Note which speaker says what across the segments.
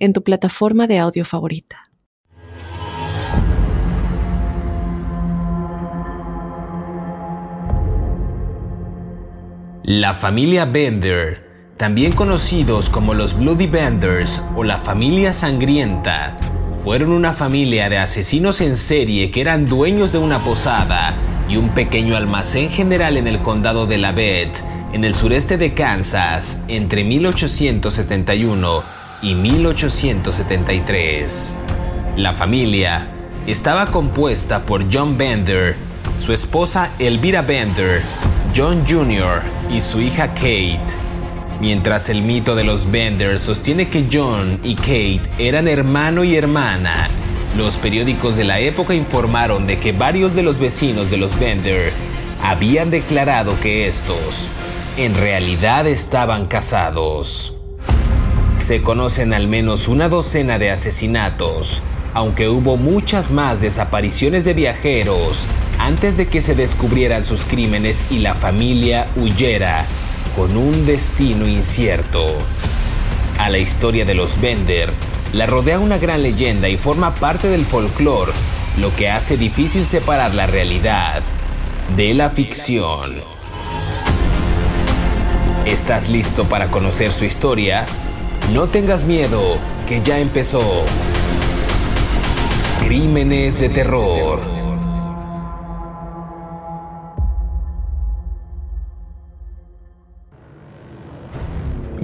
Speaker 1: en tu plataforma de audio favorita.
Speaker 2: La familia Bender, también conocidos como los Bloody Benders o la familia sangrienta, fueron una familia de asesinos en serie que eran dueños de una posada y un pequeño almacén general en el condado de Lavette, en el sureste de Kansas, entre 1871 y 1873. La familia estaba compuesta por John Bender, su esposa Elvira Bender, John Jr. y su hija Kate. Mientras el mito de los Bender sostiene que John y Kate eran hermano y hermana, los periódicos de la época informaron de que varios de los vecinos de los Bender habían declarado que estos en realidad estaban casados. Se conocen al menos una docena de asesinatos, aunque hubo muchas más desapariciones de viajeros antes de que se descubrieran sus crímenes y la familia huyera con un destino incierto. A la historia de los Bender la rodea una gran leyenda y forma parte del folclore, lo que hace difícil separar la realidad de la ficción. ¿Estás listo para conocer su historia? No tengas miedo, que ya empezó. Crímenes de terror.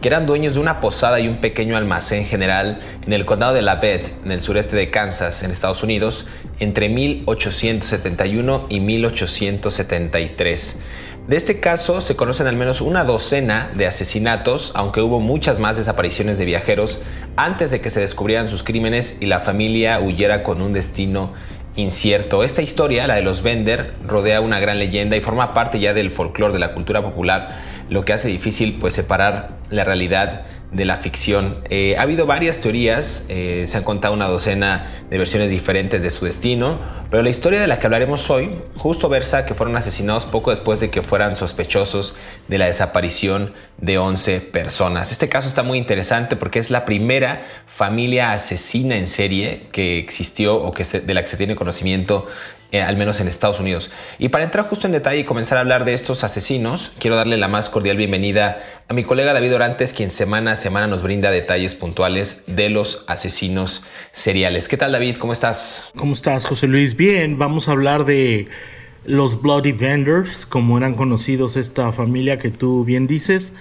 Speaker 2: que eran dueños de una posada y un pequeño almacén general en el condado de Labette, en el sureste de Kansas, en Estados Unidos, entre 1871 y 1873. De este caso se conocen al menos una docena de asesinatos, aunque hubo muchas más desapariciones de viajeros antes de que se descubrieran sus crímenes y la familia huyera con un destino incierto. Esta historia, la de los Bender, rodea una gran leyenda y forma parte ya del folclore de la cultura popular, lo que hace difícil pues separar la realidad de la ficción. Eh, ha habido varias teorías, eh, se han contado una docena de versiones diferentes de su destino, pero la historia de la que hablaremos hoy justo versa que fueron asesinados poco después de que fueran sospechosos de la desaparición de 11 personas. Este caso está muy interesante porque es la primera familia asesina en serie que existió o que de la que se tiene conocimiento eh, al menos en Estados Unidos. Y para entrar justo en detalle y comenzar a hablar de estos asesinos, quiero darle la más cordial bienvenida a mi colega David Orantes, quien semana semana nos brinda detalles puntuales de los asesinos seriales. ¿Qué tal David? ¿Cómo estás?
Speaker 3: ¿Cómo estás, José Luis? Bien, vamos a hablar de los Bloody Vendors, como eran conocidos esta familia que tú bien dices,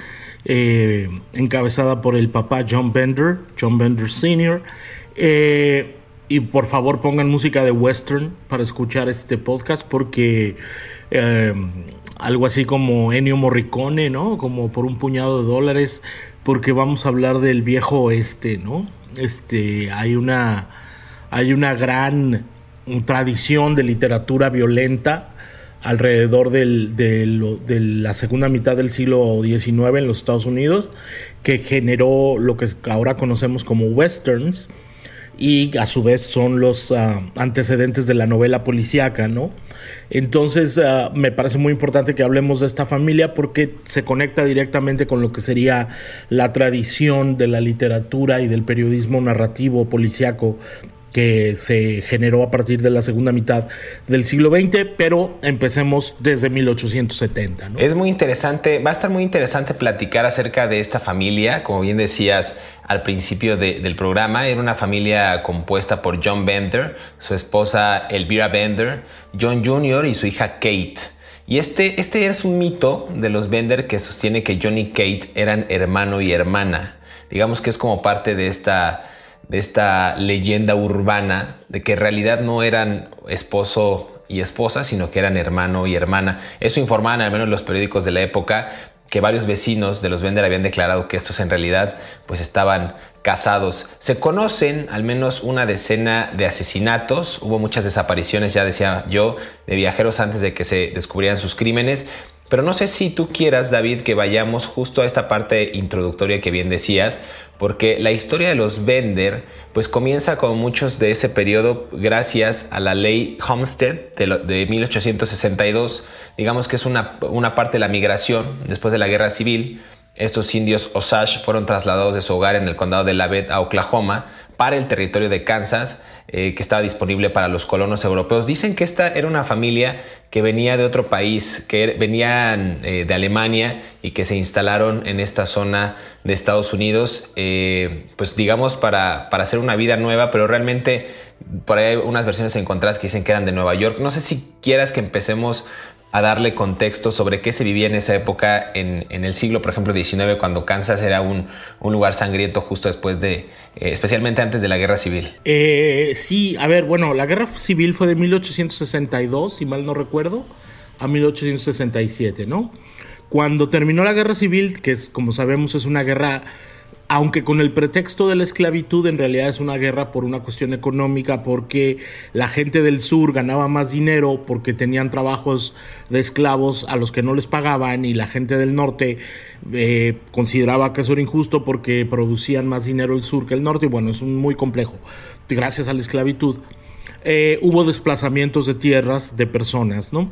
Speaker 3: eh, encabezada por el papá John Bender, John Bender Sr., eh, y por favor pongan música de western para escuchar este podcast porque em, algo así como Ennio Morricone, ¿no? Como por un puñado de dólares porque vamos a hablar del viejo oeste, ¿no? Este, hay una hay una gran tradición de literatura violenta alrededor de la segunda mitad del siglo XIX en los Estados Unidos que generó lo que ahora conocemos como westerns y a su vez son los ah, antecedentes de la novela policíaca, ¿no? Entonces ah, me parece muy importante que hablemos de esta familia porque se conecta directamente con lo que sería la tradición de la literatura y del periodismo narrativo policíaco que se generó a partir de la segunda mitad del siglo XX, pero empecemos desde 1870.
Speaker 2: Es muy interesante, va a estar muy interesante platicar acerca de esta familia, como bien decías al principio del programa, era una familia compuesta por John Bender, su esposa Elvira Bender, John Jr. y su hija Kate. Y este, este es un mito de los Bender que sostiene que Johnny y Kate eran hermano y hermana. Digamos que es como parte de esta, de esta leyenda urbana de que en realidad no eran esposo y esposa, sino que eran hermano y hermana. Eso informaban al menos los periódicos de la época que varios vecinos de los Bender habían declarado que estos en realidad pues estaban casados. Se conocen al menos una decena de asesinatos, hubo muchas desapariciones, ya decía yo, de viajeros antes de que se descubrieran sus crímenes pero no sé si tú quieras, David, que vayamos justo a esta parte introductoria que bien decías, porque la historia de los Bender, pues comienza con muchos de ese periodo gracias a la ley Homestead de, 1862. Digamos que es una, una parte de la migración después de la guerra civil. Estos indios Osage fueron trasladados de su hogar en el condado de Lavette a Oklahoma para el territorio de Kansas eh, que estaba disponible para los colonos europeos. Dicen que esta era una familia que venía de otro país, que venían eh, de Alemania y que se instalaron en esta zona de Estados Unidos, eh, pues digamos para, para hacer una vida nueva, pero realmente por ahí hay unas versiones encontradas que dicen que eran de Nueva York. No sé si quieras que empecemos a darle contexto sobre qué se vivía en esa época en, el siglo, por ejemplo, XIX, cuando Kansas era un, lugar sangriento justo después de, eh, especialmente antes de la guerra civil.
Speaker 3: Eh, sí, a ver, bueno, la guerra civil fue de 1862, si mal no recuerdo, a 1867, ¿no? Cuando terminó la guerra civil, que es, como sabemos, es una guerra aunque con el pretexto de la esclavitud en realidad es una guerra por una cuestión económica, porque la gente del sur ganaba más dinero porque tenían trabajos de esclavos a los que no les pagaban y la gente del norte eh, consideraba que eso era injusto porque producían más dinero el sur que el norte y bueno, es muy complejo, gracias a la esclavitud. Eh, hubo desplazamientos de tierras de personas, ¿no?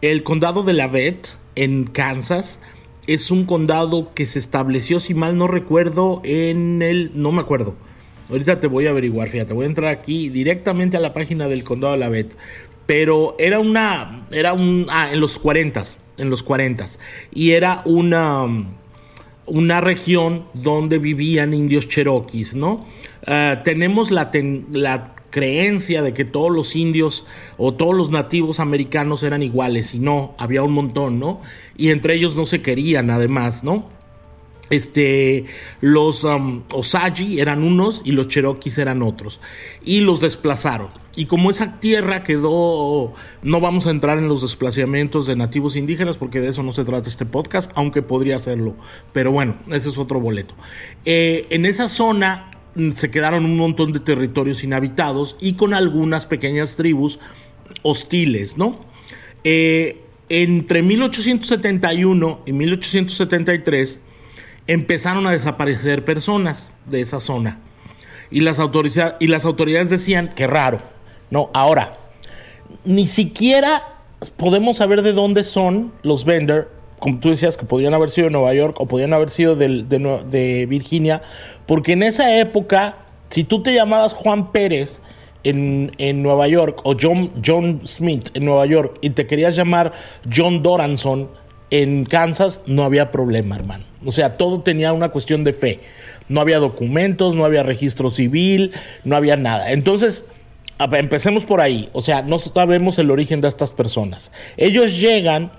Speaker 3: El condado de Lavette en Kansas es un condado que se estableció, si mal no recuerdo, en el... no me acuerdo. Ahorita te voy a averiguar, fíjate, voy a entrar aquí directamente a la página del condado de la Bet. Pero era una... era un... ah, en los 40, en los 40. Y era una... una región donde vivían indios cherokees, ¿no? Ah, tenemos la, la creencia de que todos los indios o todos los nativos americanos eran iguales y no, había un montón, ¿no? Y entre ellos no se querían además, ¿no? Este, los um, eran unos y los Cherokees eran otros. Y los desplazaron. Y como esa tierra quedó, no vamos a entrar en los desplazamientos de nativos indígenas porque de eso no se trata este podcast, aunque podría hacerlo. Pero bueno, ese es otro boleto. Eh, en esa zona se quedaron un montón de territorios inhabitados y con algunas pequeñas tribus hostiles, ¿no? Eh, entre 1871 y 1873 empezaron a desaparecer personas de esa zona. Y las, y las autoridades decían, qué raro, ¿no? Ahora, ni siquiera podemos saber de dónde son los Bender como tú decías, que podrían haber sido de Nueva York o podrían haber sido de, de, Virginia, porque en esa época, si tú te llamabas Juan Pérez en, en, Nueva York o John, John Smith en Nueva York y te querías llamar John Doranson en Kansas, no había problema, hermano. O sea, todo tenía una cuestión de fe. No había documentos, no había registro civil, no había nada. Entonces, empecemos por ahí. O sea, no sabemos el origen de estas personas. Ellos llegan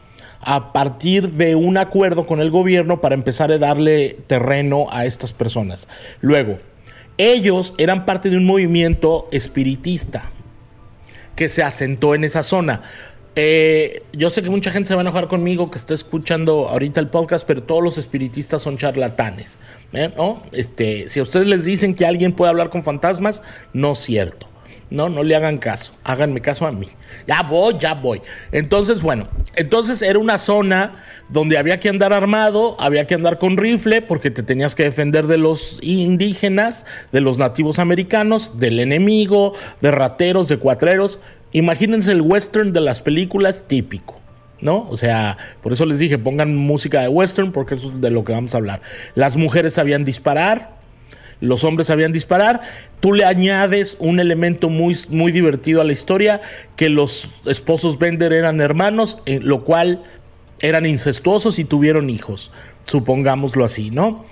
Speaker 3: a partir de un acuerdo con el gobierno para empezar a darle terreno a estas personas. Luego, ellos eran parte de un movimiento espiritista que se asentó en esa zona. Eh, yo sé que mucha gente se va a enojar conmigo que está escuchando ahorita el podcast, pero todos los espiritistas son charlatanes. ¿eh? ¿no? Este, si a ustedes les dicen que alguien puede hablar con fantasmas, no es cierto. No, no le hagan caso, háganme caso a mí. Ya voy, ya voy. Entonces, bueno, entonces era una zona donde había que andar armado, había que andar con rifle, porque te tenías que defender de los indígenas, de los nativos americanos, del enemigo, de rateros, de cuatreros. Imagínense el western de las películas típico. ¿no? O sea, por eso les dije, pongan música de western, porque eso es de lo que vamos a hablar. Las mujeres sabían disparar, los hombres sabían disparar. Tú le añades un elemento muy, muy divertido a la historia, que los esposos Bender eran hermanos, en lo cual eran incestuosos y tuvieron hijos, supongámoslo así, ¿no?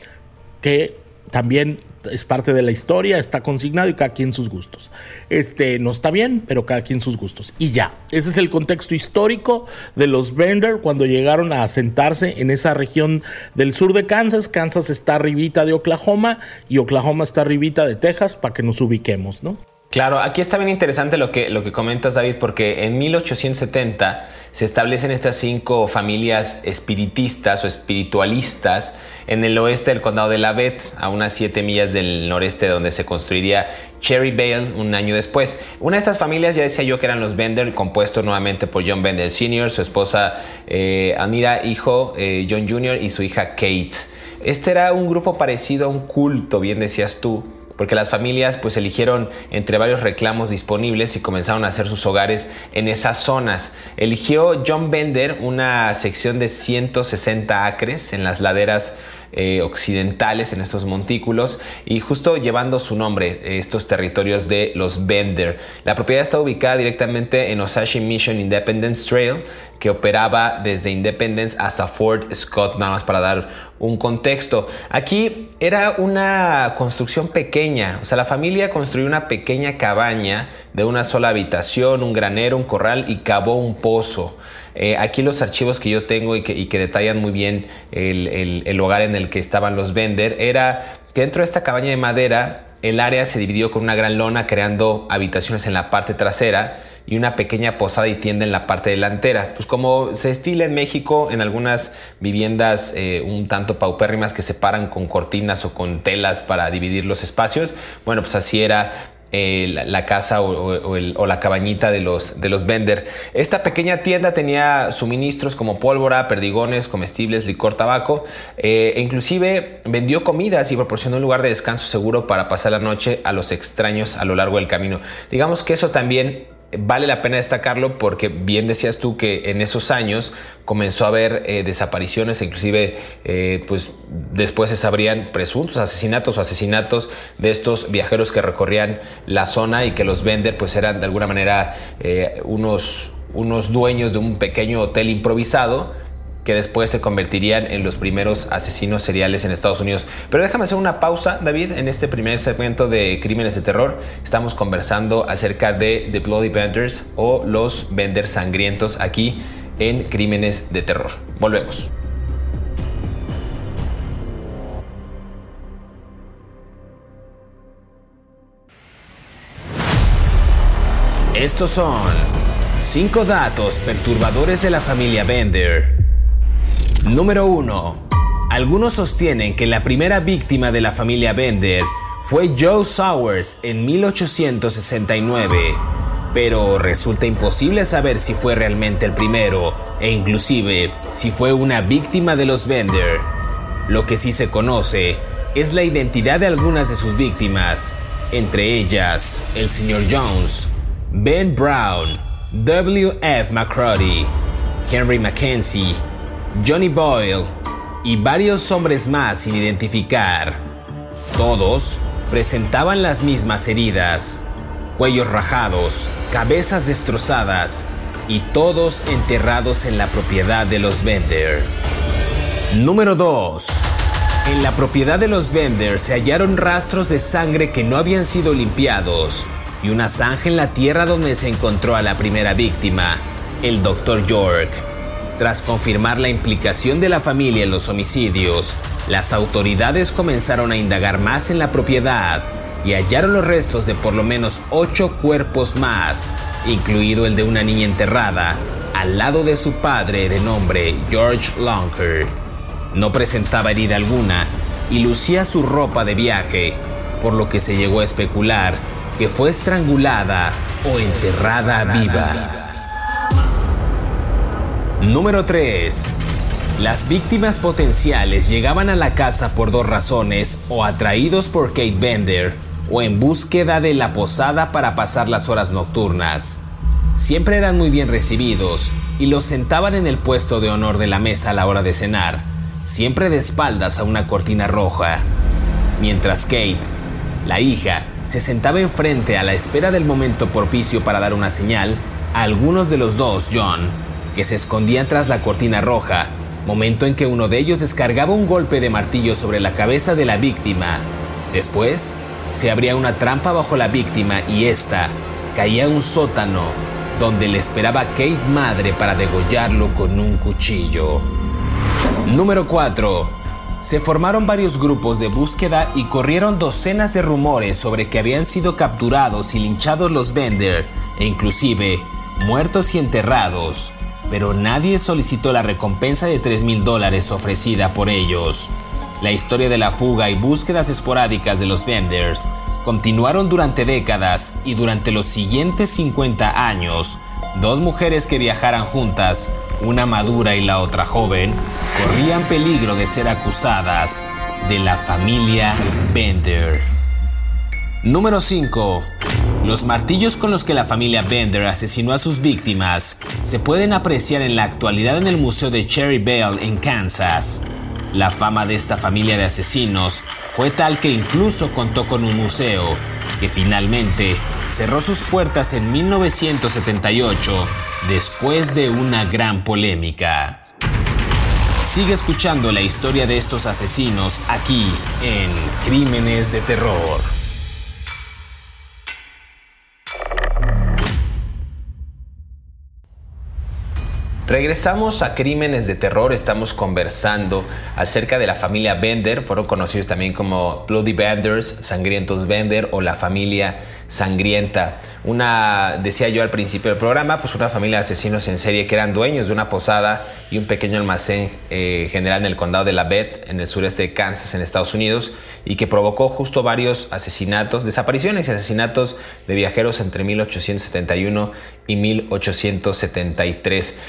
Speaker 3: Que también es parte de la historia, está consignado y cada quien sus gustos. Este no está bien, pero cada quien sus gustos. Y ya, ese es el contexto histórico de los Bender cuando llegaron a asentarse en esa región del sur de Kansas. Kansas está arribita de Oklahoma y Oklahoma está arribita de Texas para que nos ubiquemos, ¿no?
Speaker 2: Claro, aquí está bien interesante lo que, lo que comentas, David, porque en 1870 se establecen estas cinco familias espiritistas o espiritualistas en el oeste del condado de Lavette, a unas siete millas del noreste donde se construiría Cherry Vale un año después. Una de estas familias, ya decía yo que eran los Bender, compuesto nuevamente por John Bender Sr., su esposa eh, Amira, hijo eh, John Jr. y su hija Kate. Este era un grupo parecido a un culto, bien decías tú, porque las familias pues eligieron entre varios reclamos disponibles y comenzaron a hacer sus hogares en esas zonas. Eligió John Bender una sección de 160 acres en las laderas eh, occidentales en estos montículos y justo llevando su nombre eh, estos territorios de los Bender. La propiedad está ubicada directamente en Osashi Mission Independence Trail que operaba desde Independence hasta Fort Scott, nada más para dar un contexto. Aquí era una construcción pequeña, o sea, la familia construyó una pequeña cabaña de una sola habitación, un granero, un corral y cavó un pozo. Eh, aquí los archivos que yo tengo y que, detallan muy bien el, el, hogar en el que estaban los Bender era que dentro de esta cabaña de madera el área se dividió con una gran lona creando habitaciones en la parte trasera y una pequeña posada y tienda en la parte delantera. Pues como se estila en México en algunas viviendas eh, un tanto paupérrimas que se paran con cortinas o con telas para dividir los espacios, bueno, pues así era eh, la, casa o, la cabañita de los, de los Bender. Esta pequeña tienda tenía suministros como pólvora, perdigones, comestibles, licor, tabaco eh, e inclusive vendió comidas y proporcionó un lugar de descanso seguro para pasar la noche a los extraños a lo largo del camino. Digamos que eso también vale la pena destacarlo porque bien decías tú que en esos años comenzó a haber eh, desapariciones, inclusive eh, pues después se sabrían presuntos asesinatos o asesinatos de estos viajeros que recorrían la zona y que los Bender pues eran de alguna manera eh, unos, unos dueños de un pequeño hotel improvisado que después se convertirían en los primeros asesinos seriales en Estados Unidos. Pero déjame hacer una pausa, David, en este primer segmento de Crímenes de Terror. Estamos conversando acerca de The Bloody Vendors o los Venders Sangrientos aquí en Crímenes de Terror. Volvemos. Estos son 5 datos perturbadores de la familia Bender Número 1. Algunos sostienen que la primera víctima de la familia Bender fue Joe Sowers en 1869, pero resulta imposible saber si fue realmente el primero e inclusive si fue una víctima de los Bender. Lo que sí se conoce es la identidad de algunas de sus víctimas, entre ellas el señor Jones, Ben Brown, W. F. McCrody, Henry Mackenzie, Johnny Boyle y varios hombres más sin identificar. Todos presentaban las mismas heridas, cuellos rajados, cabezas destrozadas y todos enterrados en la propiedad de los Bender. Número 2. En la propiedad de los Bender se hallaron rastros de sangre que no habían sido limpiados y una zanja en la tierra donde se encontró a la primera víctima, el Dr. York. Tras confirmar la implicación de la familia en los homicidios, las autoridades comenzaron a indagar más en la propiedad y hallaron los restos de por lo menos ocho cuerpos más, incluido el de una niña enterrada, al lado de su padre de nombre George Lonker. No presentaba herida alguna y lucía su ropa de viaje, por lo que se llegó a especular que fue estrangulada o enterrada viva. Número 3. Las víctimas potenciales llegaban a la casa por dos razones, o atraídos por Kate Bender, o en búsqueda de la posada para pasar las horas nocturnas. Siempre eran muy bien recibidos y los sentaban en el puesto de honor de la mesa a la hora de cenar, siempre de espaldas a una cortina roja. Mientras Kate, la hija, se sentaba enfrente a la espera del momento propicio para dar una señal, algunos de los dos, John, que se escondían tras la cortina roja, momento en que uno de ellos descargaba un golpe de martillo sobre la cabeza de la víctima Después, se abría una trampa bajo la víctima y ésta caía a un sótano donde le esperaba Kate madre para degollarlo con un cuchillo. Número 4. Se formaron varios grupos de búsqueda y corrieron docenas de rumores sobre que habían sido capturados y linchados los Bender, e inclusive muertos y enterrados, pero nadie solicitó la recompensa de 3 mil dólares ofrecida por ellos. La historia de la fuga y búsquedas esporádicas de los Benders continuaron durante décadas y durante los siguientes 50 años, dos mujeres que viajaran juntas, una madura y la otra joven, corrían peligro de ser acusadas de la familia Bender. Número 5. Los martillos con los que la familia Bender asesinó a sus víctimas se pueden apreciar en la actualidad en el Museo de Cherry Bell en Kansas. La fama de esta familia de asesinos fue tal que incluso contó con un museo, que finalmente cerró sus puertas en 1978 después de una gran polémica. Sigue escuchando la historia de estos asesinos aquí en Crímenes de Terror. Regresamos a Crímenes de Terror, estamos conversando acerca de la familia Bender, fueron conocidos también como Bloody Benders, Sangrientos Bender o la familia sangrienta. Una, decía yo al principio del programa, pues una familia de asesinos en serie que eran dueños de una posada y un pequeño almacén eh, general en el condado de La Bette, en el sureste de Kansas, en Estados Unidos, y que provocó justo varios asesinatos, desapariciones y asesinatos de viajeros entre 1871 y 1873.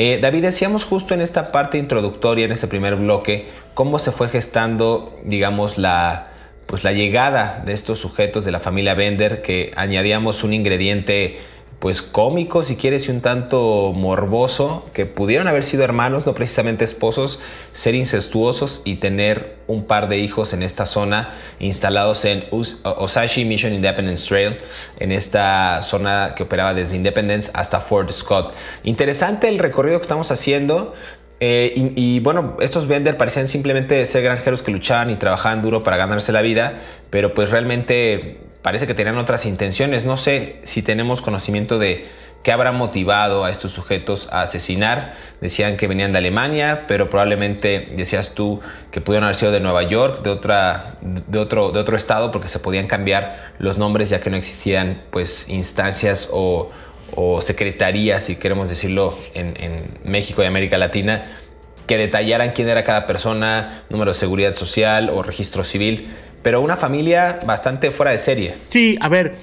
Speaker 2: Eh, David, decíamos justo en esta parte introductoria, en este primer bloque, cómo se fue gestando, digamos, la, pues la llegada de estos sujetos de la familia Bender, que añadíamos un ingrediente pues cómico, si quieres, y un tanto morboso, que pudieron haber sido hermanos, no precisamente esposos, ser incestuosos y tener un par de hijos en esta zona, instalados en Osashi Mission Independence Trail, en esta zona que operaba desde Independence hasta Fort Scott. Interesante el recorrido que estamos haciendo. Eh, y, bueno, estos Bender parecían simplemente ser granjeros que luchaban y trabajaban duro para ganarse la vida, pero pues realmente parece que tenían otras intenciones. No sé si tenemos conocimiento de qué habrá motivado a estos sujetos a asesinar. Decían que venían de Alemania, pero probablemente decías tú que pudieron haber sido de Nueva York, de, otra, de, otro, de otro estado, porque se podían cambiar los nombres ya que no existían pues instancias o, secretarías, si queremos decirlo, en, México y América Latina que detallaran quién era cada persona, número de seguridad social o registro civil pero una familia bastante fuera de serie.
Speaker 3: Sí, a ver,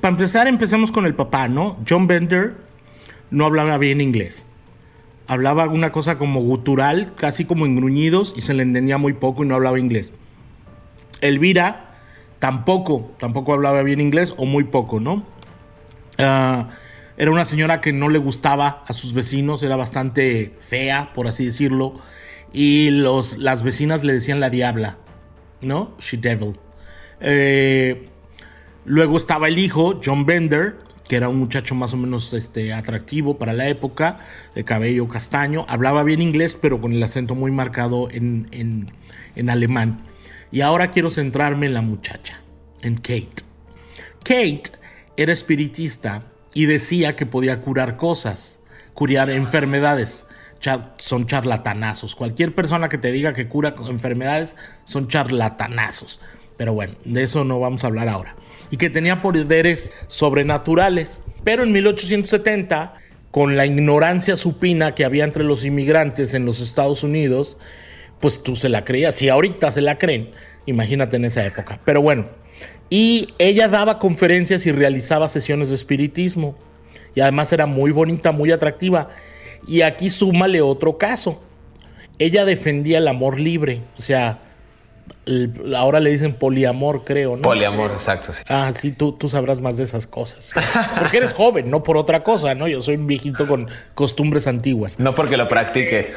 Speaker 3: para empezar empezamos con el papá, ¿no? John Bender no hablaba bien inglés. Hablaba una cosa como gutural, casi como en gruñidos, y se le entendía muy poco y no hablaba inglés. Elvira tampoco, tampoco hablaba bien inglés o muy poco, ¿no? Ah, era una señora que no le gustaba a sus vecinos, era bastante fea, por así decirlo, y los, las vecinas le decían la diabla. ¿no? She Devil. Eh, luego estaba el hijo, John Bender, que era un muchacho más o menos este, atractivo para la época, de cabello castaño, hablaba bien inglés, pero con el acento muy marcado en, en, en alemán. Y ahora quiero centrarme en la muchacha, en Kate. Kate era espiritista y decía que podía curar cosas, curar enfermedades son charlatanazos. Cualquier persona que te diga que cura enfermedades son charlatanazos. Pero bueno, de eso no vamos a hablar ahora. Y que tenía poderes sobrenaturales. Pero en 1870, con la ignorancia supina que había entre los inmigrantes en los Estados Unidos, pues tú se la creías. Si ahorita se la creen, imagínate en esa época. Pero bueno, y ella daba conferencias y realizaba sesiones de espiritismo. Y además era muy bonita, muy atractiva. Y aquí súmale otro caso. Ella defendía el amor libre, o sea, ahora le dicen poliamor, creo, ¿no?
Speaker 2: Poliamor, exacto.
Speaker 3: Sí. Ah, sí, tú, tú sabrás más de esas cosas. Porque eres joven, no por otra cosa, ¿no? Yo soy un viejito con costumbres antiguas.
Speaker 2: No porque lo practique.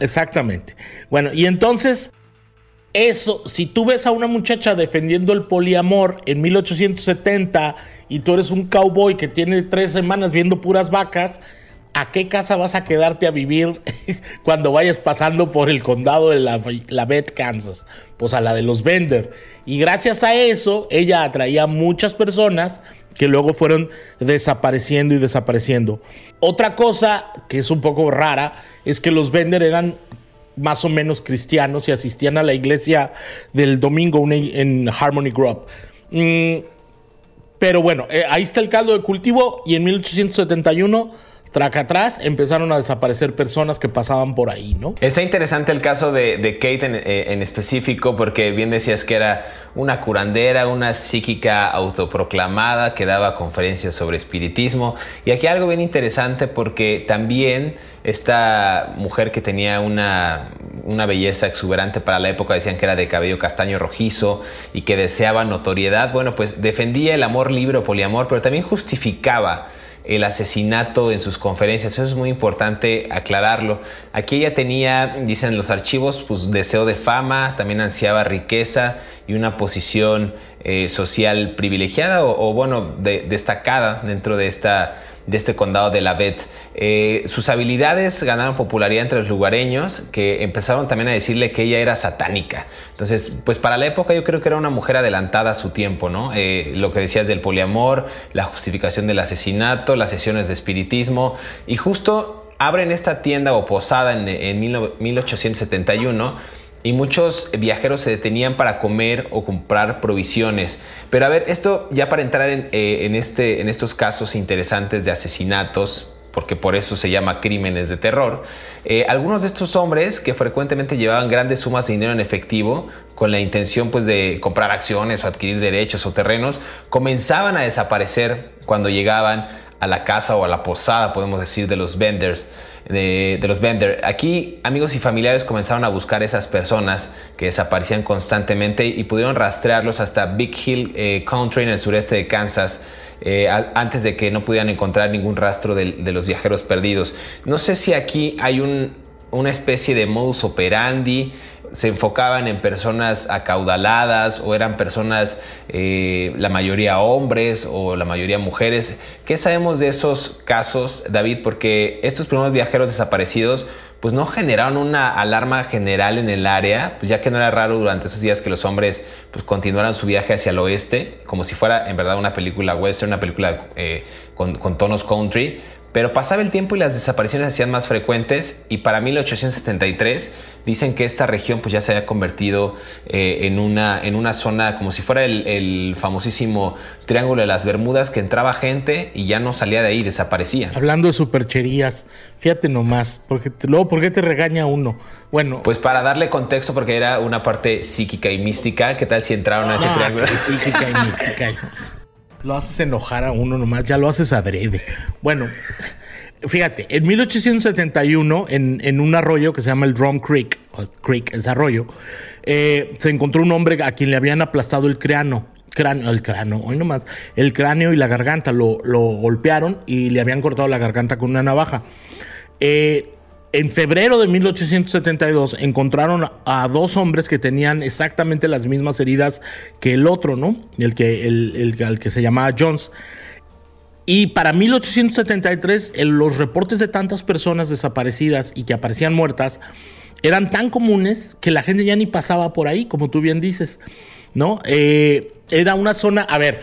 Speaker 3: Exactamente. Bueno, y entonces, eso, si tú ves a una muchacha defendiendo el poliamor en 1870 y tú eres un cowboy que tiene tres semanas viendo puras vacas, ¿a qué casa vas a quedarte a vivir cuando vayas pasando por el condado de la, la Kansas? Pues a la de los Bender. Y gracias a eso, ella atraía muchas personas que luego fueron desapareciendo y desapareciendo. Otra cosa que es un poco rara es que los Bender eran más o menos cristianos y asistían a la iglesia del domingo en Harmony Grove. Mm, pero bueno, eh, ahí está el caldo de cultivo y en 1871 traca atrás, empezaron a desaparecer personas que pasaban por ahí, ¿no?
Speaker 2: Está interesante el caso de, Kate eh, en, específico, porque bien decías que era una curandera, una psíquica autoproclamada que daba conferencias sobre espiritismo. Y aquí algo bien interesante porque también esta mujer que tenía una, una belleza exuberante para la época, decían que era de cabello castaño rojizo y que deseaba notoriedad, bueno, pues defendía el amor libre o poliamor, pero también justificaba el asesinato en sus conferencias. Eso es muy importante aclararlo. Aquí ella tenía, dicen los archivos, pues deseo de fama, también ansiaba riqueza y una posición eh, social privilegiada o, bueno, destacada dentro de esta de este condado de la Eh, sus habilidades ganaron popularidad entre los lugareños que empezaron también a decirle que ella era satánica. Entonces, pues para la época yo creo que era una mujer adelantada a su tiempo, ¿no? Eh, lo que decías del poliamor, la justificación del asesinato, las sesiones de espiritismo y justo abren esta tienda o posada en, en 1871 y muchos viajeros se detenían para comer o comprar provisiones. Pero a ver, esto ya para entrar en, eh, este, en estos casos interesantes de asesinatos, porque por eso se llama crímenes de terror, eh, algunos de estos hombres que frecuentemente llevaban grandes sumas de dinero en efectivo con la intención pues de comprar acciones o adquirir derechos o terrenos, comenzaban a desaparecer cuando llegaban a la casa o a la posada, podemos decir, de los vendors de, los Bender. Aquí amigos y familiares comenzaron a buscar esas personas que desaparecían constantemente y pudieron rastrearlos hasta Big Hill eh, Country en el sureste de Kansas. Eh, antes de que no pudieran encontrar ningún rastro de, de, los viajeros perdidos. No sé si aquí hay un, una especie de modus operandi se enfocaban en personas acaudaladas o eran personas, eh, la mayoría hombres o la mayoría mujeres. ¿Qué sabemos de esos casos, David? Porque estos primeros viajeros desaparecidos pues no generaron una alarma general en el área, pues ya que no era raro durante esos días que los hombres pues continuaran su viaje hacia el oeste, como si fuera en verdad una película western, una película eh, con, con tonos country, pero pasaba el tiempo y las desapariciones se hacían más frecuentes y para 1873 dicen que esta región pues ya se había convertido eh, en, una, en una zona como si fuera el, famosísimo Triángulo de las Bermudas que entraba gente y ya no salía de ahí, desaparecía.
Speaker 3: Hablando de supercherías, fíjate nomás, porque luego ¿por qué te regaña uno? Bueno,
Speaker 2: pues para darle contexto porque era una parte psíquica y mística, ¿qué tal si entraron a ese ah, triángulo? Psíquica y mística.
Speaker 3: Lo haces enojar a uno nomás, ya lo haces adrede. Bueno, fíjate, en 1871, en, en un arroyo que se llama el Drum Creek, Creek es arroyo, eh, se encontró un hombre a quien le habían aplastado el cráneo. Cráneo, el cráneo, hoy nomás, el cráneo y la garganta lo, lo golpearon y le habían cortado la garganta con una navaja. Eh, en febrero de 1872 encontraron a dos hombres que tenían exactamente las mismas heridas que el otro, ¿no? El que, el, que se llamaba Jones. Y para 1873 los reportes de tantas personas desaparecidas y que aparecían muertas eran tan comunes que la gente ya ni pasaba por ahí, como tú bien dices, ¿no? Eh, era una zona, a ver,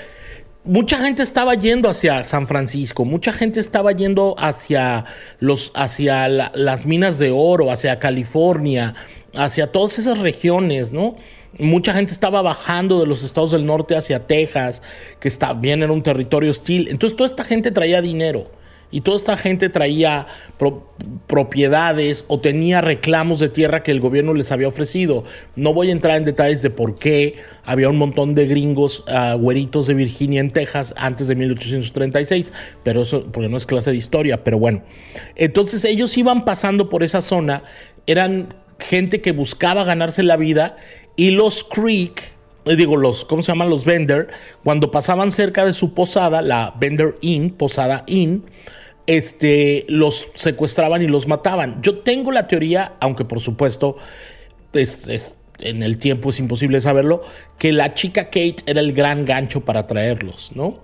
Speaker 3: mucha gente estaba yendo hacia San Francisco, mucha gente estaba yendo hacia los, hacia las minas de oro, hacia California, hacia todas esas regiones, ¿no? Mucha gente estaba bajando de los estados del norte hacia Texas, que está bien en un territorio hostil. Entonces toda esta gente traía dinero. Y toda esta gente traía propiedades o tenía reclamos de tierra que el gobierno les había ofrecido. No voy a entrar en detalles de por qué había un montón de gringos uh, güeritos de Virginia en Texas antes de 1836, pero eso porque no es clase de historia, pero bueno. Entonces ellos iban pasando por esa zona, eran gente que buscaba ganarse la vida y los Creek, eh, digo, los, ¿cómo se llaman? Los Vender, cuando pasaban cerca de su posada, la Vender Inn, Posada Inn, este, los secuestraban y los mataban. Yo tengo la teoría, aunque por supuesto es, en el tiempo es imposible saberlo, que la chica Kate era el gran gancho para traerlos, ¿no?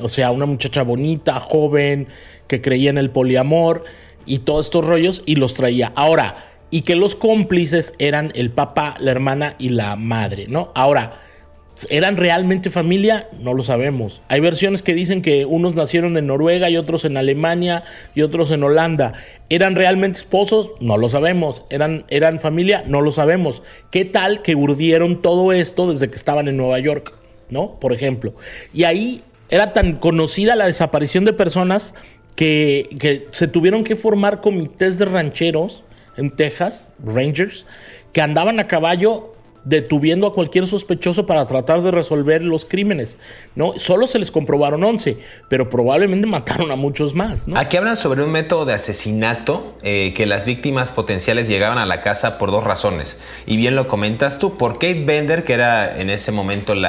Speaker 3: O sea, una muchacha bonita, joven, que creía en el poliamor y todos estos rollos y los traía. Ahora, y que los cómplices eran el papá, la hermana y la madre, ¿no? Ahora, ¿eran realmente familia? No lo sabemos. Hay versiones que dicen que unos nacieron en Noruega y otros en Alemania y otros en Holanda. ¿Eran realmente esposos? No lo sabemos. ¿Eran, eran familia? No lo sabemos. ¿Qué tal que urdieron todo esto desde que estaban en Nueva York? ¿No? Por ejemplo. Y ahí era tan conocida la desaparición de personas que, que se tuvieron que formar comités de rancheros en Texas, Rangers, que andaban a caballo detuviendo a cualquier sospechoso para tratar de resolver los crímenes. ¿no? Solo se les comprobaron 11, pero probablemente mataron a muchos más.
Speaker 2: Aquí hablan sobre un método de asesinato eh, que las víctimas potenciales llegaban a la casa por dos razones. Y bien lo comentas tú, por Kate Bender, que era en ese momento de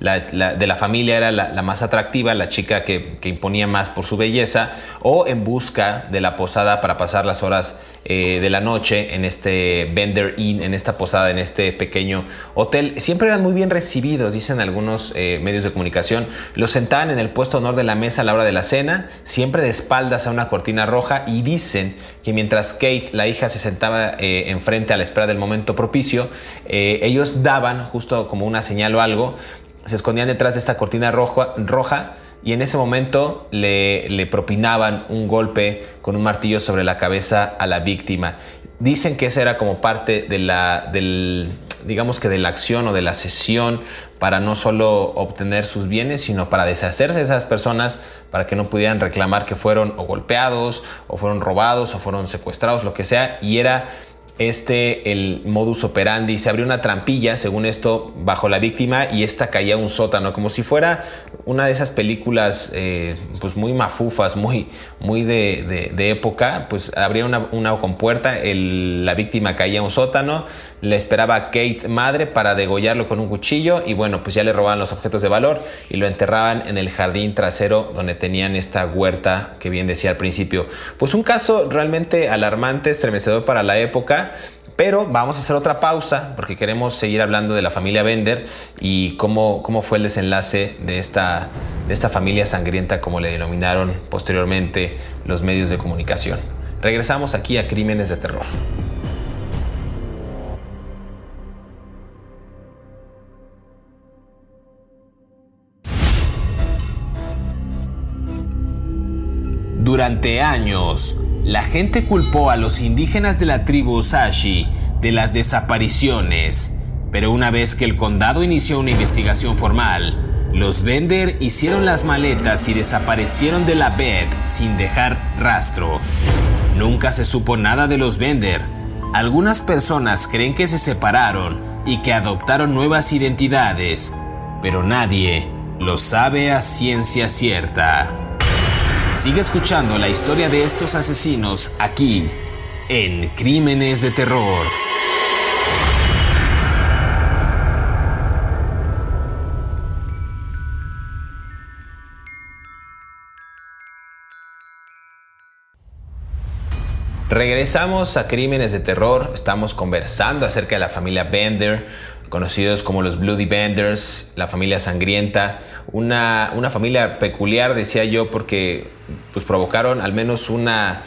Speaker 2: la familia, era la, más atractiva, la chica que, imponía más por su belleza, o en busca de la posada para pasar las horas eh, de la noche en este Bender Inn, en esta posada, en este pequeño hotel, siempre eran muy bien recibidos, dicen algunos eh, medios de comunicación. Los sentaban en el puesto honor de la mesa a la hora de la cena, siempre de espaldas a una cortina roja y dicen que mientras Kate, la hija, se sentaba eh, enfrente a la espera del momento propicio, eh, ellos daban justo como una señal o algo, se escondían detrás de esta cortina roja, roja y en ese momento le, le, propinaban un golpe con un martillo sobre la cabeza a la víctima. Dicen que esa era como parte de la, del, digamos que de la acción o de la sesión para no solo obtener sus bienes, sino para deshacerse de esas personas para que no pudieran reclamar que fueron o golpeados, o fueron robados, o fueron secuestrados, lo que sea. Y era este el modus operandi. Se abrió una trampilla, según esto, bajo la víctima y esta caía a un sótano, como si fuera una de esas películas eh, pues muy mafufas, muy, muy de, época. Pues abría una, una compuerta, la víctima caía a un sótano, le esperaba Kate madre para degollarlo con un cuchillo y bueno, pues ya le robaban los objetos de valor y lo enterraban en el jardín trasero donde tenían esta huerta que bien decía al principio. Pues un caso realmente alarmante, estremecedor para la época pero vamos a hacer otra pausa porque queremos seguir hablando de la familia Bender y cómo, cómo fue el desenlace de esta, de esta familia sangrienta, como le denominaron posteriormente los medios de comunicación. Regresamos aquí a Crímenes de Terror. Durante años, la gente culpó a los indígenas de la tribu Sashi de las desapariciones, pero una vez que el condado inició una investigación formal, los Bender hicieron las maletas y desaparecieron de la bed sin dejar rastro. Nunca se supo nada de los Bender. Algunas personas creen que se separaron y que adoptaron nuevas identidades, pero nadie lo sabe a ciencia cierta. Sigue escuchando la historia de estos asesinos aquí, en Crímenes de Terror. Regresamos a Crímenes de Terror, estamos conversando acerca de la familia Bender, conocidos como los Bloody Benders, la familia sangrienta, una, una familia peculiar, decía yo, porque pues, provocaron al menos una,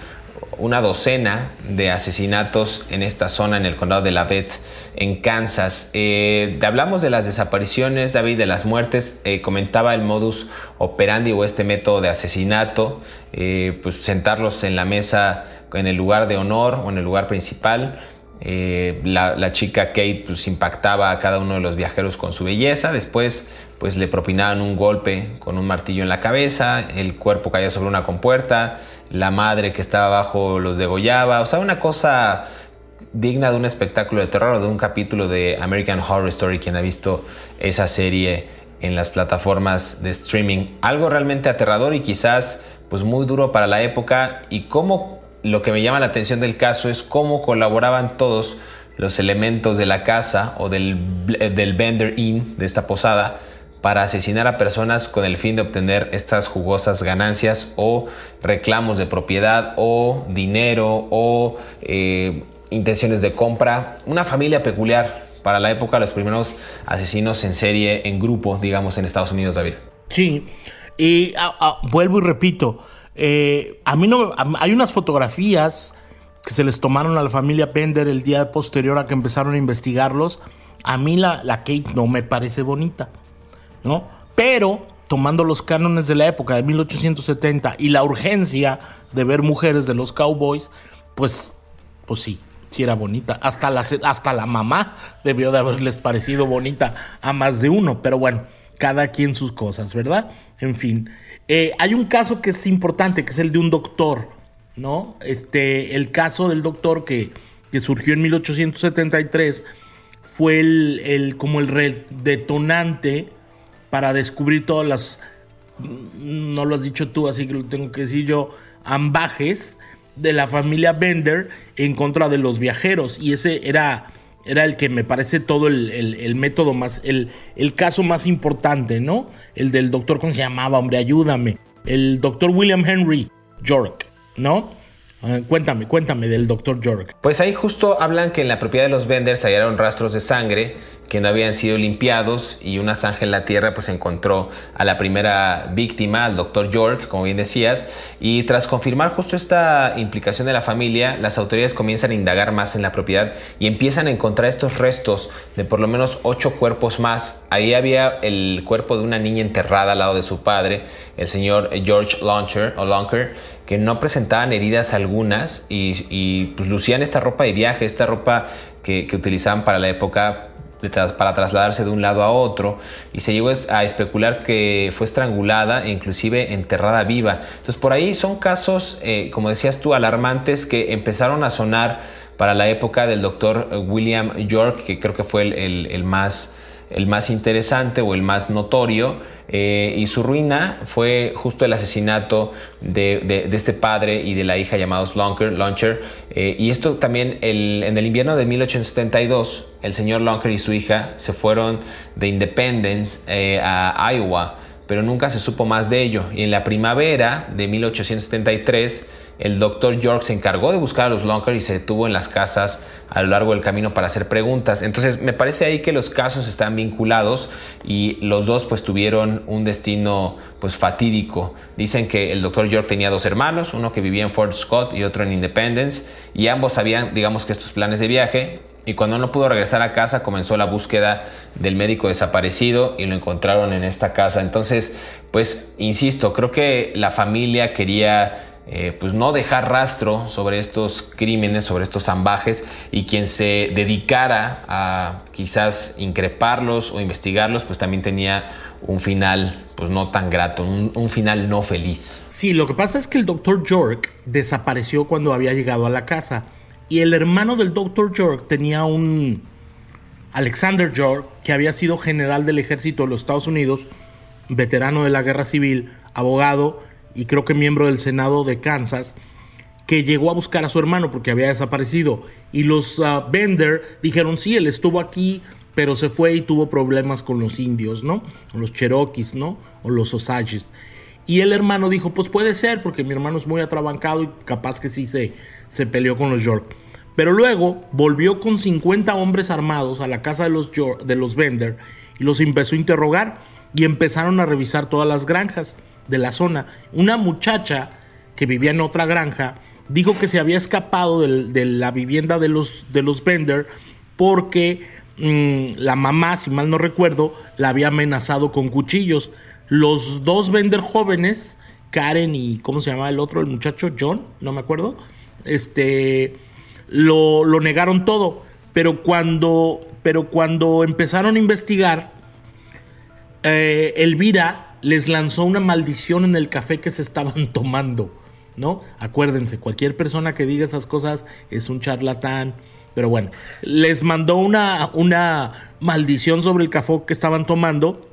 Speaker 2: una docena de asesinatos en esta zona, en el condado de Lavette, en Kansas. Eh, hablamos de las desapariciones, David, de las muertes. Eh, comentaba el modus operandi o este método de asesinato, eh, pues sentarlos en la mesa en el lugar de honor o en el lugar principal. Eh, la, chica Kate pues impactaba a cada uno de los viajeros con su belleza, después pues le propinaban un golpe con un martillo en la cabeza, el cuerpo caía sobre una compuerta, la madre que estaba abajo los degollaba, o sea, una cosa digna de un espectáculo de terror o de un capítulo de American Horror Story, quien ha visto esa serie en las plataformas de streaming. Algo realmente aterrador y quizás pues muy duro para la época. Y cómo lo que me llama la atención del caso es cómo colaboraban todos los elementos de la casa o del, del Bender Inn, de esta posada, para asesinar a personas con el fin de obtener estas jugosas ganancias o reclamos de propiedad o dinero o eh, intenciones de compra. Una familia peculiar para la época, los primeros asesinos en serie, en grupo, digamos, en Estados Unidos, David.
Speaker 3: Sí, Y ah, ah, vuelvo y repito, eh, a mí no, hay unas fotografías que se les tomaron a la familia Bender el día posterior a que empezaron a investigarlos. A mí la, la Kate no me parece bonita, ¿no? Pero tomando los cánones de la época de 1870 y la urgencia de ver mujeres de los cowboys, pues, pues sí, sí era bonita. Hasta la, hasta la mamá debió de haberles parecido bonita a más de uno, pero bueno, cada quien sus cosas, ¿verdad? En fin, eh, hay un caso que es importante, que es el de un doctor, ¿no? Este, el caso del doctor que, que surgió en 1873 fue el, el como el detonante para descubrir todas las, no lo has dicho tú, así que lo tengo que decir yo, ambajes de la familia Bender en contra de los viajeros. Y ese era, era el que me parece todo el, método más, el, el, caso más importante, ¿no? El del doctor, ¿cómo se llamaba? Hombre, ayúdame. El doctor William Henry York, ¿no? Ah, cuéntame, cuéntame del doctor York.
Speaker 2: Pues ahí justo hablan que en la propiedad de los Benders hallaron rastros de sangre que no habían sido limpiados y una zanja en la tierra pues encontró a la primera víctima, al doctor York, como bien decías, y tras confirmar justo esta implicación de la familia, las autoridades comienzan a indagar más en la propiedad y empiezan a encontrar estos restos de por lo menos ocho cuerpos más. Ahí había el cuerpo de una niña enterrada al lado de su padre, el señor George Launcher o Lonker, que no presentaban heridas algunas y, pues lucían esta ropa de viaje, esta ropa que, que utilizaban para la época para trasladarse de un lado a otro y se llegó a especular que fue estrangulada e inclusive enterrada viva. Entonces por ahí son casos, eh, como decías tú, alarmantes que empezaron a sonar para la época del doctor William York, que creo que fue el más el más interesante o el más notorio, eh, y su ruina fue justo el asesinato de, este padre y de la hija llamados Launcher. Eh, y esto también en el invierno de 1872, el señor Lonker y su hija se fueron de Independence eh, a Iowa, pero nunca se supo más de ello. Y en la primavera de 1873, el doctor York se encargó de buscar a los Lonker y se detuvo en las casas a lo largo del camino para hacer preguntas. Entonces me parece ahí que los casos están vinculados y los dos pues tuvieron un destino pues fatídico. Dicen que el doctor York tenía dos hermanos, uno que vivía en Fort Scott y otro en Independence y ambos sabían digamos que estos planes de viaje y cuando no pudo regresar a casa comenzó la búsqueda del médico desaparecido y lo encontraron en esta casa. Entonces, pues, insisto, creo que la familia quería eh, pues no dejar rastro sobre estos crímenes, sobre estos zambajes y quien se dedicara a quizás increparlos o investigarlos, pues también tenía un final pues no tan grato, un, un final no feliz.
Speaker 3: Sí, lo que pasa es que el doctor York desapareció cuando había llegado a la casa y el hermano del doctor York tenía un Alexander York que había sido general del ejército de los Estados Unidos, veterano de la guerra civil, abogado y creo que miembro del Senado de Kansas, que llegó a buscar a su hermano porque había desaparecido. Y los uh, Bender dijeron, sí, él estuvo aquí, pero se fue y tuvo problemas con los indios, ¿no? O los Cherokees, ¿no? O los Osages. Y el hermano dijo, pues puede ser, porque mi hermano es muy atrabancado y capaz que sí se, se peleó con los York. Pero luego volvió con 50 hombres armados a la casa de los, de los Bender y los empezó a interrogar y empezaron a revisar todas las granjas de la zona. Una muchacha que vivía en otra granja dijo que se había escapado de, la vivienda de los, de los Bender porque mm, la mamá, si mal no recuerdo, la había amenazado con cuchillos. Los dos Bender jóvenes, Karen y ¿cómo se llama el otro? El muchacho John, no me acuerdo. Este lo, lo negaron todo. Pero cuando, pero cuando empezaron a investigar, eh, Elvira les lanzó una maldición en el café que se estaban tomando, ¿no? Acuérdense, cualquier persona que diga esas cosas es un charlatán. Pero bueno, les mandó una, una maldición sobre el café que estaban tomando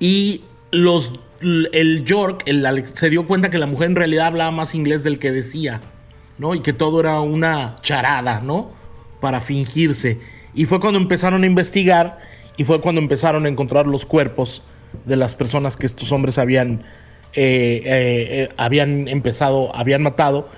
Speaker 3: y los, el York se dio cuenta que la mujer en realidad hablaba más inglés del que decía, ¿no? Y que todo era una charada, ¿no? Para fingirse. Y fue cuando empezaron a investigar y fue cuando empezaron a encontrar los cuerpos de las personas que estos hombres habían, eh, eh, eh, habían empezado, habían matado.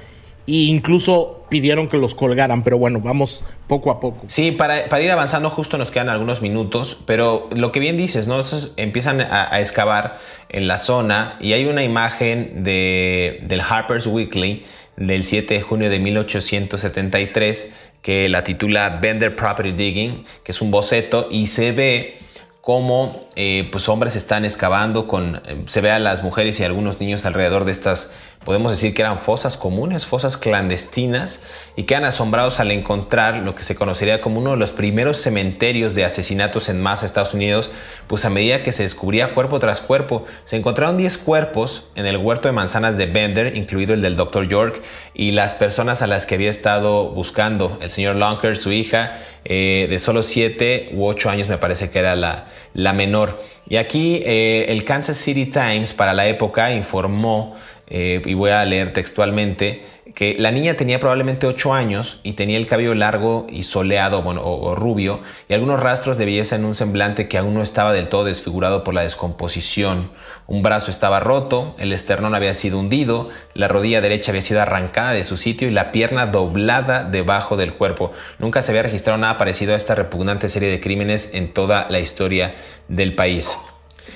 Speaker 3: e incluso pidieron que los colgaran, pero bueno, vamos poco a poco.
Speaker 2: Sí, para, para ir avanzando justo nos quedan algunos minutos, pero lo que bien dices, ¿no? empiezan a, excavar en la zona y hay una imagen de, del Harper's Weekly del 7 de junio de 1873 que la titula Bender Property Digging, que es un boceto y se ve cómo eh, pues hombres están excavando con eh, se ve a las mujeres y algunos niños alrededor de estas podemos decir que eran fosas comunes fosas clandestinas y quedan asombrados al encontrar lo que se conocería como uno de los primeros cementerios de asesinatos en masa en Estados Unidos pues a medida que se descubría cuerpo tras cuerpo se encontraron 10 cuerpos en el huerto de manzanas de Bender incluido el del Dr. York y las personas a las que había estado buscando el señor Lonker su hija eh, de solo 7 u 8 años me parece que era la menor. Y aquí eh, el Kansas City Times para la época informó, eh, y voy a leer textualmente, que la niña tenía probablemente 8 años y tenía el cabello largo y soleado bueno, o, rubio y algunos rastros de belleza en un semblante que aún no estaba del todo desfigurado por la descomposición. Un brazo estaba roto, el esternón había sido hundido, la rodilla derecha había sido arrancada de su sitio y la pierna doblada debajo del cuerpo. Nunca se había registrado nada parecido a esta repugnante serie de crímenes en toda la historia del país.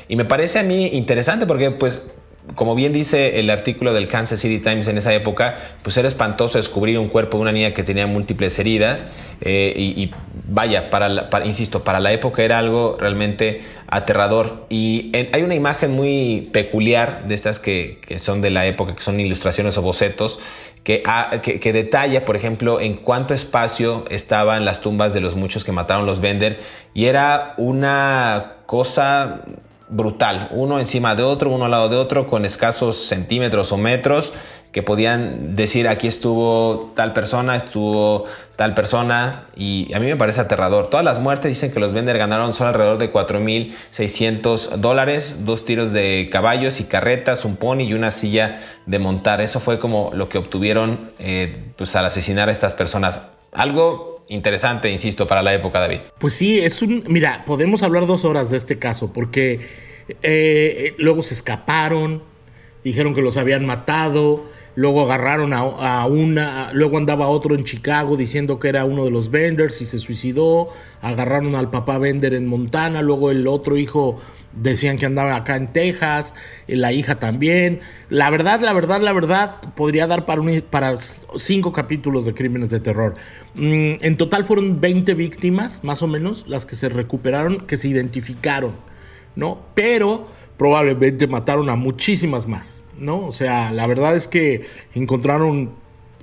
Speaker 2: Y me parece a mí interesante porque pues como bien dice el artículo del Kansas City Times en esa época, pues era espantoso descubrir un cuerpo de una niña que tenía múltiples heridas eh, y, vaya, para, insisto, para la época era algo realmente aterrador. Y hay una imagen muy peculiar de estas que, son de la época, que son ilustraciones o bocetos, ah, que, que, detalla, por ejemplo, en cuánto espacio estaban las tumbas de los muchos que mataron los Bender. Y era una cosa brutal, uno encima de otro, uno al lado de otro, con escasos centímetros o metros, que podían decir aquí estuvo tal persona, estuvo tal persona, y a mí me parece aterrador. Todas las muertes dicen que los Bender ganaron solo alrededor de 4.600 dólares, dos tiros de caballos y carretas, un pony y una silla de montar. Eso fue como lo que obtuvieron eh, pues, al asesinar a estas personas. Algo interesante, insisto, para la época, David.
Speaker 3: Pues sí, es un. Mira, podemos hablar dos horas de este caso, porque eh, luego se escaparon, dijeron que los habían matado, luego agarraron a, una, luego andaba otro en Chicago diciendo que era uno de los venders y se suicidó, agarraron al papá vender en Montana, luego el otro hijo decían que andaba acá en Texas, la hija también. La verdad, la verdad, la verdad, podría dar para, para cinco capítulos de crímenes de terror. Mm, en total fueron 20 víctimas, más o menos, las que se recuperaron, que se identificaron. ¿no? Pero probablemente mataron a muchísimas más, ¿no? O sea, la verdad es que encontraron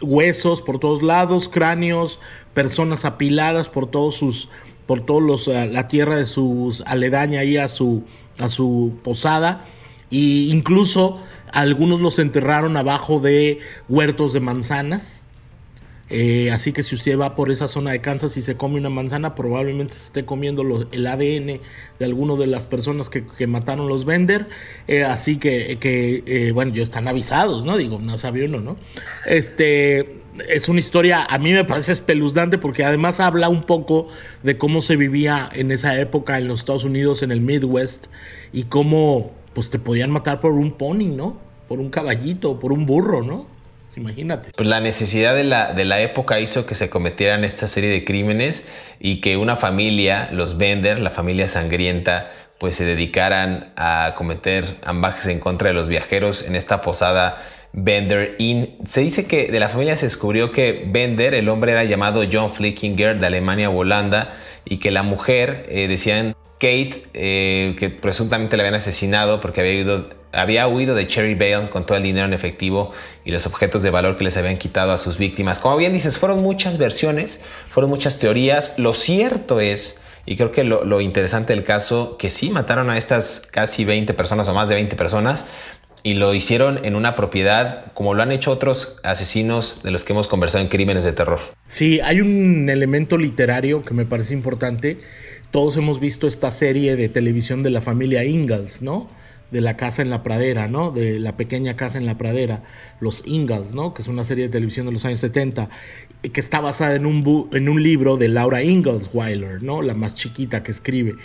Speaker 3: huesos por todos lados, cráneos, personas apiladas por todos sus, por todos los, eh, la tierra de sus aledaña ahí a su, a su posada, e incluso algunos los enterraron abajo de huertos de manzanas, eh, así que si usted va por esa zona de Kansas y se come una manzana, probablemente se esté comiendo el ADN de alguno de las personas que, mataron los Bender. Eh, así que, eh, bueno, ya están avisados, ¿no? Digo, no sabía uno, ¿no? Este es una historia, a mí me parece espeluznante porque además habla un poco de cómo se vivía en esa época en los Estados Unidos, en el Midwest, y cómo pues te podían matar por un pony, ¿no? Por un caballito, por un burro, ¿no? Imagínate.
Speaker 2: Pues la necesidad de la, de la época hizo que se cometieran esta serie de crímenes y que una familia, los Bender, la familia sangrienta, pues se dedicaran a cometer ambajes en contra de los viajeros en esta posada Bender. Se dice que de la familia se descubrió que Bender, el hombre era llamado John Flickinger de Alemania o Holanda y que la mujer, eh, decían Kate, eh, que presuntamente le habían asesinado porque había ido había huido de Cherry Vale con todo el dinero en efectivo y los objetos de valor que les habían quitado a sus víctimas. Como bien dices, fueron muchas versiones, fueron muchas teorías. Lo cierto es, y creo que lo, interesante del caso, que sí mataron a estas casi 20 personas o más de 20 personas, y lo hicieron en una propiedad como lo han hecho otros asesinos de los que hemos conversado en crímenes de terror.
Speaker 3: Sí, hay un elemento literario que me parece importante. Todos hemos visto esta serie de televisión de la familia Ingalls, ¿no? de la casa en la pradera, ¿no? De la pequeña casa en la pradera, Los Ingalls, ¿no? Que es una serie de televisión de los años 70, que está basada en un, en un libro de Laura Ingalls Weiler, ¿no? La más chiquita que escribe.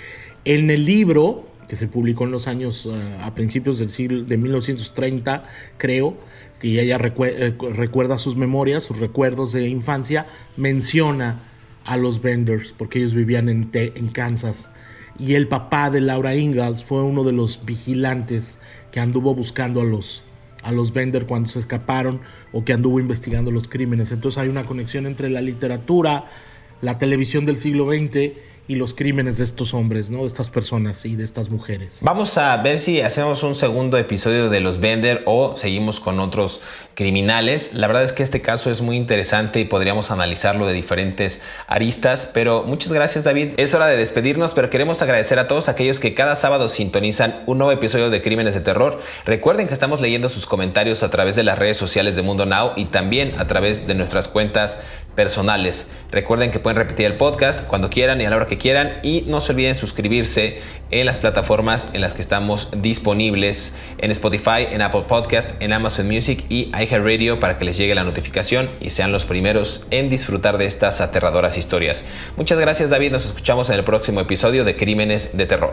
Speaker 3: En el libro, que se publicó en los años, eh, a principios del siglo de 1930, creo, y ella eh, recuerda sus memorias, sus recuerdos de infancia, menciona a los Benders, porque ellos vivían en, en Kansas. Y el papá de Laura Ingalls fue uno de los vigilantes que anduvo buscando a los, a los Bender cuando se escaparon o que anduvo investigando los crímenes. Entonces hay una conexión entre la literatura, la televisión del siglo XX y los crímenes de estos hombres, ¿no? De estas personas y de estas mujeres.
Speaker 2: Vamos a ver si hacemos un segundo episodio de los Bender o seguimos con otros criminales. La verdad es que este caso es muy interesante y podríamos analizarlo de diferentes aristas, pero muchas gracias David. Es hora de despedirnos, pero queremos agradecer a todos aquellos que cada sábado sintonizan un nuevo episodio de Crímenes de Terror. Recuerden que estamos leyendo sus comentarios a través de las redes sociales de Mundo Now y también a través de nuestras cuentas personales. Recuerden que pueden repetir el podcast cuando quieran y a la hora que quieran y no se olviden suscribirse en las plataformas en las que estamos disponibles en Spotify, en Apple Podcast, en Amazon Music y Radio para que les llegue la notificación y sean los primeros en disfrutar de estas aterradoras historias. Muchas gracias David, nos escuchamos en el próximo episodio de Crímenes de Terror.